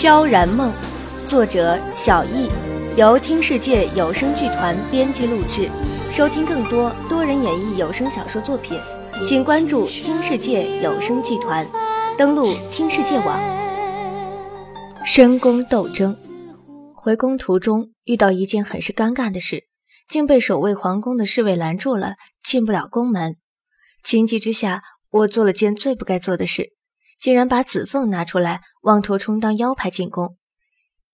萧然梦，作者小易，由听世界有声剧团编辑录制。收听更多多人演绎有声小说作品，请关注听世界有声剧团，登录听世界网。深宫斗争，回宫途中遇到一件很是尴尬的事，竟被守卫皇宫的侍卫拦住了，进不了宫门。情急之下，我做了件最不该做的事。竟然把子凤拿出来，妄图充当腰牌进宫，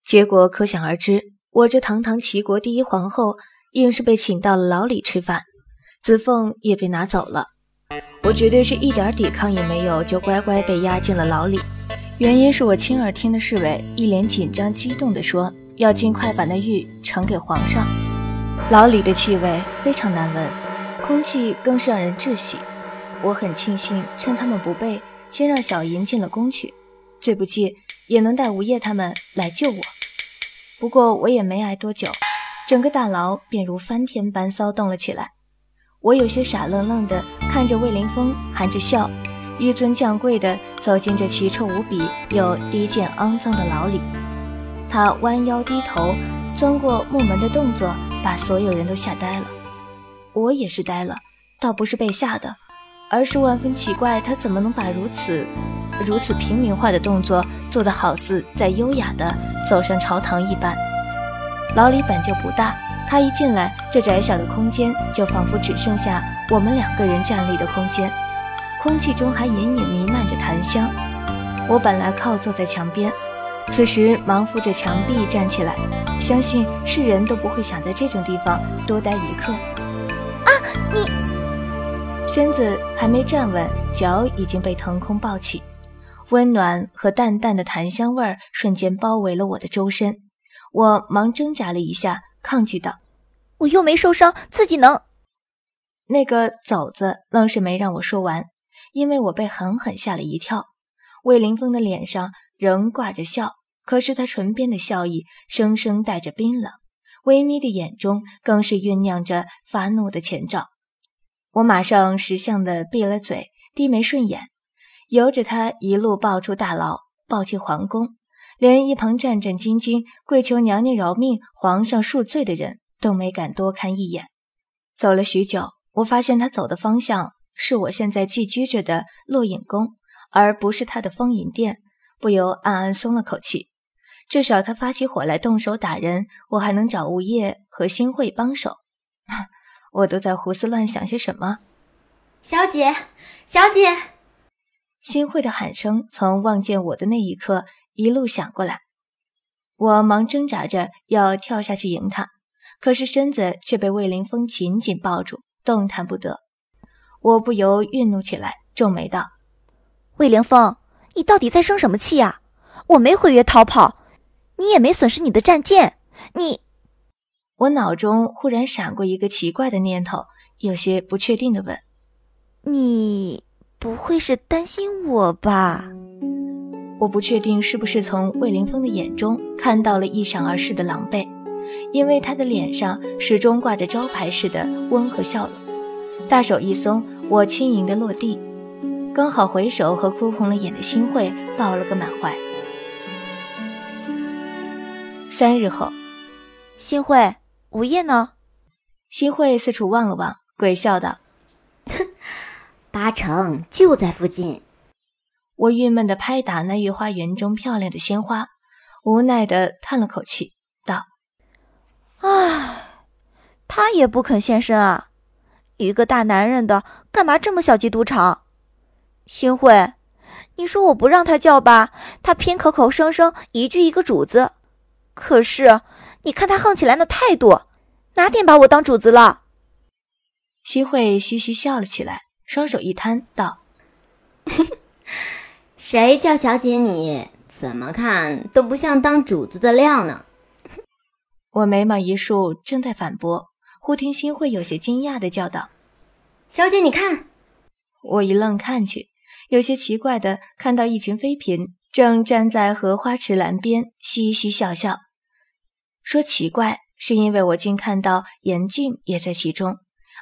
结果可想而知。我这堂堂齐国第一皇后，硬是被请到了牢里吃饭，子凤也被拿走了。我绝对是一点抵抗也没有，就乖乖被押进了牢里。原因是我亲耳听的侍卫一脸紧张激动地说，要尽快把那玉呈给皇上。牢里的气味非常难闻，空气更是让人窒息。我很庆幸，趁他们不备。先让小银进了宫去，最不济也能带吴业他们来救我。不过我也没挨多久，整个大牢便如翻天般骚动了起来。我有些傻愣愣的看着魏凌风，含着笑，纡尊降贵的走进这奇臭无比又低贱肮脏的牢里。他弯腰低头，钻过木门的动作，把所有人都吓呆了。我也是呆了，倒不是被吓的。而是万分奇怪，他怎么能把如此、如此平民化的动作做得好似在优雅地走上朝堂一般？牢里本就不大，他一进来，这窄小的空间就仿佛只剩下我们两个人站立的空间，空气中还隐隐弥漫着檀香。我本来靠坐在墙边，此时忙扶着墙壁站起来，相信世人都不会想在这种地方多待一刻。身子还没站稳，脚已经被腾空抱起，温暖和淡淡的檀香味儿瞬间包围了我的周身。我忙挣扎了一下，抗拒道：“我又没受伤，自己能。”那个走子愣是没让我说完，因为我被狠狠吓了一跳。魏凌风的脸上仍挂着笑，可是他唇边的笑意生生带着冰冷，微眯的眼中更是酝酿着发怒的前兆。我马上识相的闭了嘴，低眉顺眼，由着他一路抱出大牢，抱进皇宫，连一旁战战兢兢跪求娘娘饶命、皇上恕罪的人都没敢多看一眼。走了许久，我发现他走的方向是我现在寄居着的落影宫，而不是他的丰银殿，不由暗暗松了口气。至少他发起火来动手打人，我还能找物业和新会帮手。我都在胡思乱想些什么？小姐，小姐！新会的喊声从望见我的那一刻一路响过来，我忙挣扎着要跳下去迎他，可是身子却被魏凌风紧紧抱住，动弹不得。我不由愠怒起来，皱眉道：“魏凌风，你到底在生什么气呀？我没毁约逃跑，你也没损失你的战舰，你……”我脑中忽然闪过一个奇怪的念头，有些不确定的问：“你不会是担心我吧？”我不确定是不是从魏凌风的眼中看到了一闪而逝的狼狈，因为他的脸上始终挂着招牌似的温和笑容。大手一松，我轻盈的落地，刚好回首和哭红了眼的新慧抱了个满怀。三日后，新慧。吴叶呢？新慧四处望了望，鬼笑道：“哼，八成就在附近。”我郁闷地拍打那御花园中漂亮的鲜花，无奈地叹了口气，道：“唉，他也不肯现身啊！一个大男人的，干嘛这么小鸡赌场？新慧，你说我不让他叫吧，他偏口口声声一句一个主子。可是……”你看他横起来那态度，哪点把我当主子了？新慧嘻嘻笑了起来，双手一摊，道：“ 谁叫小姐你怎么看都不像当主子的料呢。”我眉毛一竖，正在反驳，忽听新慧有些惊讶的叫道：“小姐，你看！”我一愣，看去，有些奇怪的看到一群妃嫔正站在荷花池栏边，嘻嘻笑笑。说奇怪，是因为我竟看到严静也在其中，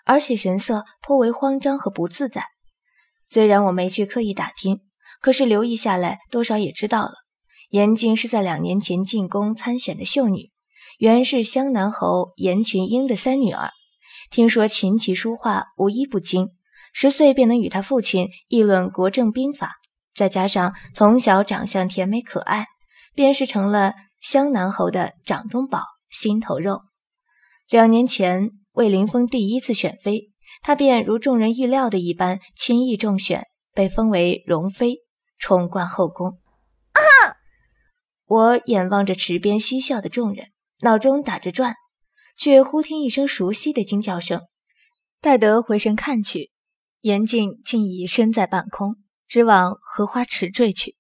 而且神色颇为慌张和不自在。虽然我没去刻意打听，可是留意下来，多少也知道了。严禁是在两年前进宫参选的秀女，原是湘南侯严群英的三女儿。听说琴棋书画无一不精，十岁便能与他父亲议论国政兵法，再加上从小长相甜美可爱，便是成了湘南侯的掌中宝、心头肉。两年前魏凌峰第一次选妃，他便如众人预料的一般轻易中选，被封为容妃，宠冠后宫。啊！我眼望着池边嬉笑的众人，脑中打着转。却忽听一声熟悉的惊叫声，待得回神看去，严静竟已身在半空，直往荷花池坠去。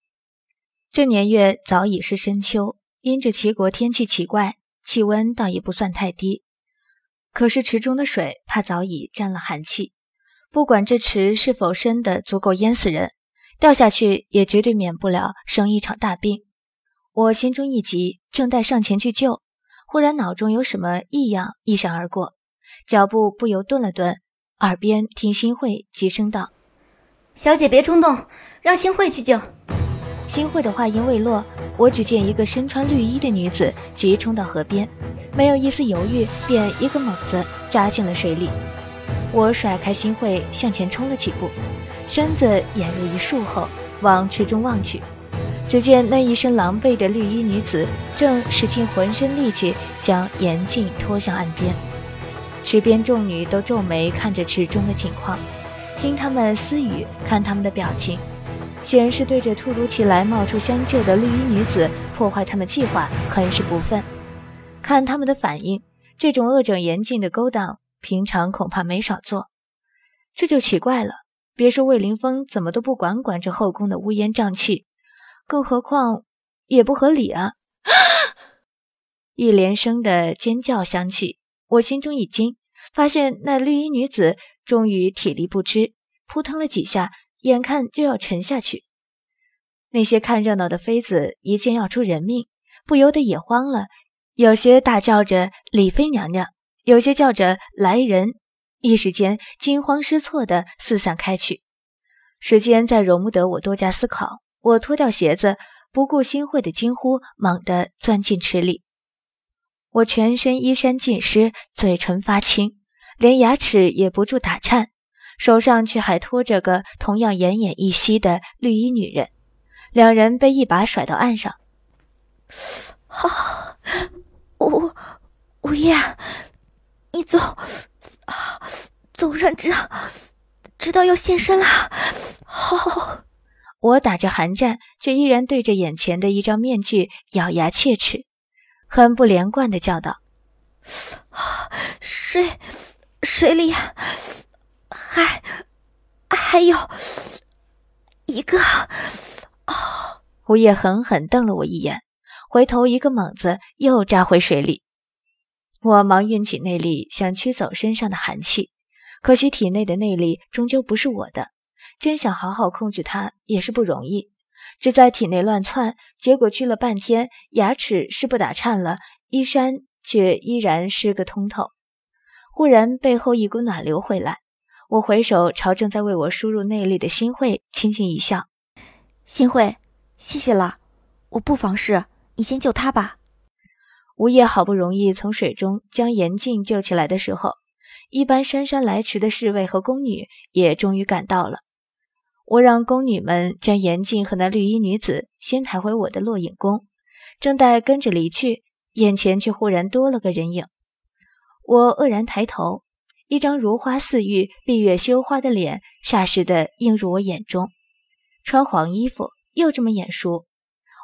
这年月早已是深秋，因着齐国天气奇怪，气温倒也不算太低。可是池中的水怕早已沾了寒气，不管这池是否深的足够淹死人，掉下去也绝对免不了生一场大病。我心中一急，正待上前去救。忽然脑中有什么异样一闪而过，脚步不由顿了顿，耳边听新慧急声道：“小姐别冲动，让新慧去救。”新会的话音未落，我只见一个身穿绿衣的女子急冲到河边，没有一丝犹豫，便一个猛子扎进了水里。我甩开新会，向前冲了几步，身子掩入一树后，往池中望去。只见那一身狼狈的绿衣女子正使尽浑身力气将严静拖向岸边，池边众女都皱眉看着池中的情况，听他们私语，看他们的表情，显然是对着突如其来冒出相救的绿衣女子破坏他们计划很是不忿。看他们的反应，这种恶整严禁的勾当，平常恐怕没少做。这就奇怪了，别说魏凌风怎么都不管管这后宫的乌烟瘴气。更何况，也不合理啊！一连声的尖叫响起，我心中一惊，发现那绿衣女子终于体力不支，扑腾了几下，眼看就要沉下去。那些看热闹的妃子一见要出人命，不由得也慌了，有些大叫着“李妃娘娘”，有些叫着“来人”，一时间惊慌失措的四散开去。时间再容不得我多加思考。我脱掉鞋子，不顾新会的惊呼，猛地钻进池里。我全身衣衫尽湿，嘴唇发青，连牙齿也不住打颤，手上却还拖着个同样奄奄一息的绿衣女人。两人被一把甩到岸上。啊，吴吴燕，你走啊，总算知知道要现身了。好。我打着寒战，却依然对着眼前的一张面具咬牙切齿，很不连贯的叫道：“水水里还还有一个哦。”吴叶狠狠瞪了我一眼，回头一个猛子又扎回水里。我忙运起内力想驱走身上的寒气，可惜体内的内力终究不是我的。真想好好控制它也是不容易，只在体内乱窜，结果去了半天，牙齿是不打颤了，衣衫却依然是个通透。忽然背后一股暖流回来，我回首朝正在为我输入内力的新慧轻轻一笑：“新慧，谢谢了，我不妨事，你先救他吧。”吴业好不容易从水中将严静救起来的时候，一般姗姗来迟的侍卫和宫女也终于赶到了。我让宫女们将严静和那绿衣女子先抬回我的落影宫，正待跟着离去，眼前却忽然多了个人影。我愕然抬头，一张如花似玉、闭月羞花的脸霎时的映入我眼中，穿黄衣服，又这么眼熟。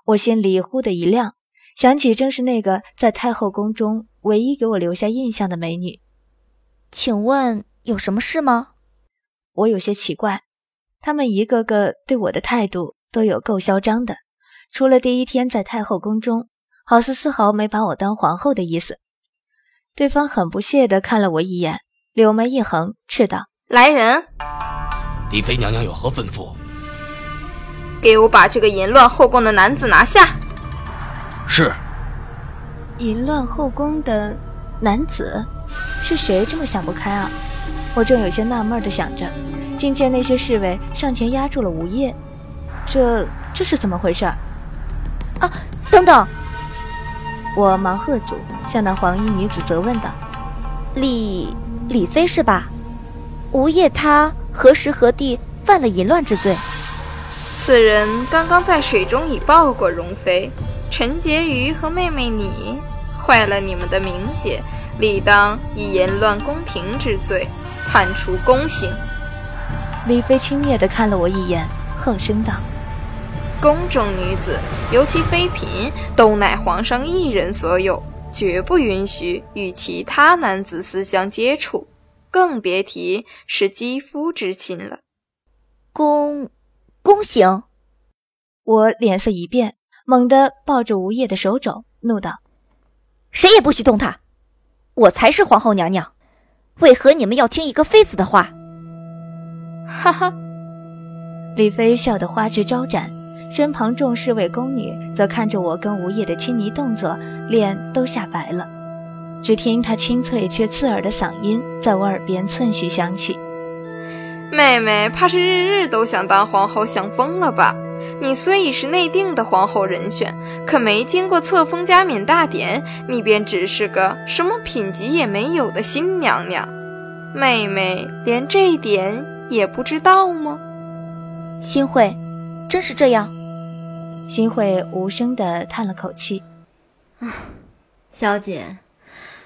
我心里忽的一亮，想起正是那个在太后宫中唯一给我留下印象的美女。请问有什么事吗？我有些奇怪。他们一个个对我的态度都有够嚣张的，除了第一天在太后宫中，好似丝毫没把我当皇后的意思。对方很不屑地看了我一眼，柳眉一横，斥道：“来人！李妃娘娘有何吩咐？给我把这个淫乱后宫的男子拿下！”是。淫乱后宫的男子是谁？这么想不开啊？我正有些纳闷的想着。竟见那些侍卫上前压住了吴叶，这这是怎么回事？啊，等等！我忙喝阻，向那黄衣女子责问道：“李李妃是吧？吴业他何时何地犯了淫乱之罪？”此人刚刚在水中已抱过容妃陈婕妤和妹妹你，坏了你们的名节，理当以淫乱宫廷之罪判处宫刑。李妃轻蔑地看了我一眼，哼声道：“宫中女子，尤其妃嫔，都乃皇上一人所有，绝不允许与其他男子私相接触，更别提是肌肤之亲了。”宫。宫刑！我脸色一变，猛地抱着吴业的手肘，怒道：“谁也不许动他！我才是皇后娘娘，为何你们要听一个妃子的话？”哈哈，李妃笑得花枝招展，身旁众侍卫宫女则看着我跟吴业的亲昵动作，脸都吓白了。只听她清脆却刺耳的嗓音在我耳边寸许响起。妹妹怕是日日都想当皇后，想疯了吧？你虽已是内定的皇后人选，可没经过册封加冕大典，你便只是个什么品级也没有的新娘娘。妹妹连这一点也不知道吗？新慧，真是这样？新慧无声的叹了口气：“啊，小姐，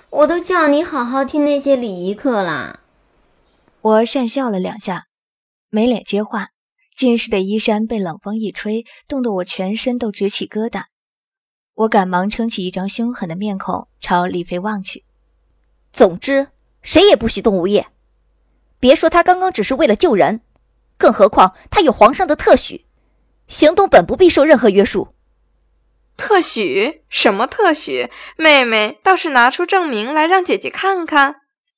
我都叫你好好听那些礼仪课啦。”我讪笑了两下，没脸接话。浸湿的衣衫被冷风一吹，冻得我全身都直起疙瘩。我赶忙撑起一张凶狠的面孔，朝李妃望去。总之，谁也不许动吴业。别说他刚刚只是为了救人，更何况他有皇上的特许，行动本不必受任何约束。特许？什么特许？妹妹倒是拿出证明来，让姐姐看看。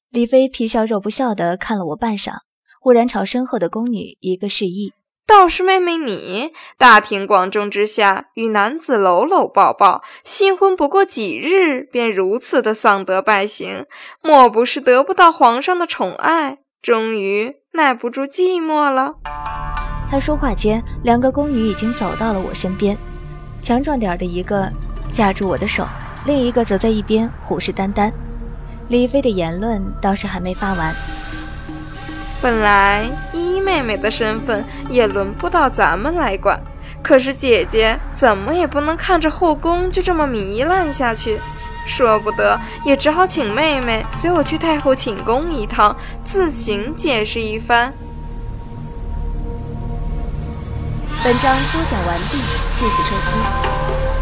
李妃皮笑肉不笑的看了我半晌，忽然朝身后的宫女一个示意：“倒是妹妹你，大庭广众之下与男子搂搂抱抱，新婚不过几日，便如此的丧德败行，莫不是得不到皇上的宠爱，终于耐不住寂寞了？”他说话间，两个宫女已经走到了我身边，强壮点的一个架住我的手，另一个则在一边虎视眈眈。李妃的言论倒是还没发完。本来依依妹妹的身份也轮不到咱们来管，可是姐姐怎么也不能看着后宫就这么糜烂下去，说不得也只好请妹妹随我去太后寝宫一趟，自行解释一番。本章播讲完毕，谢谢收听。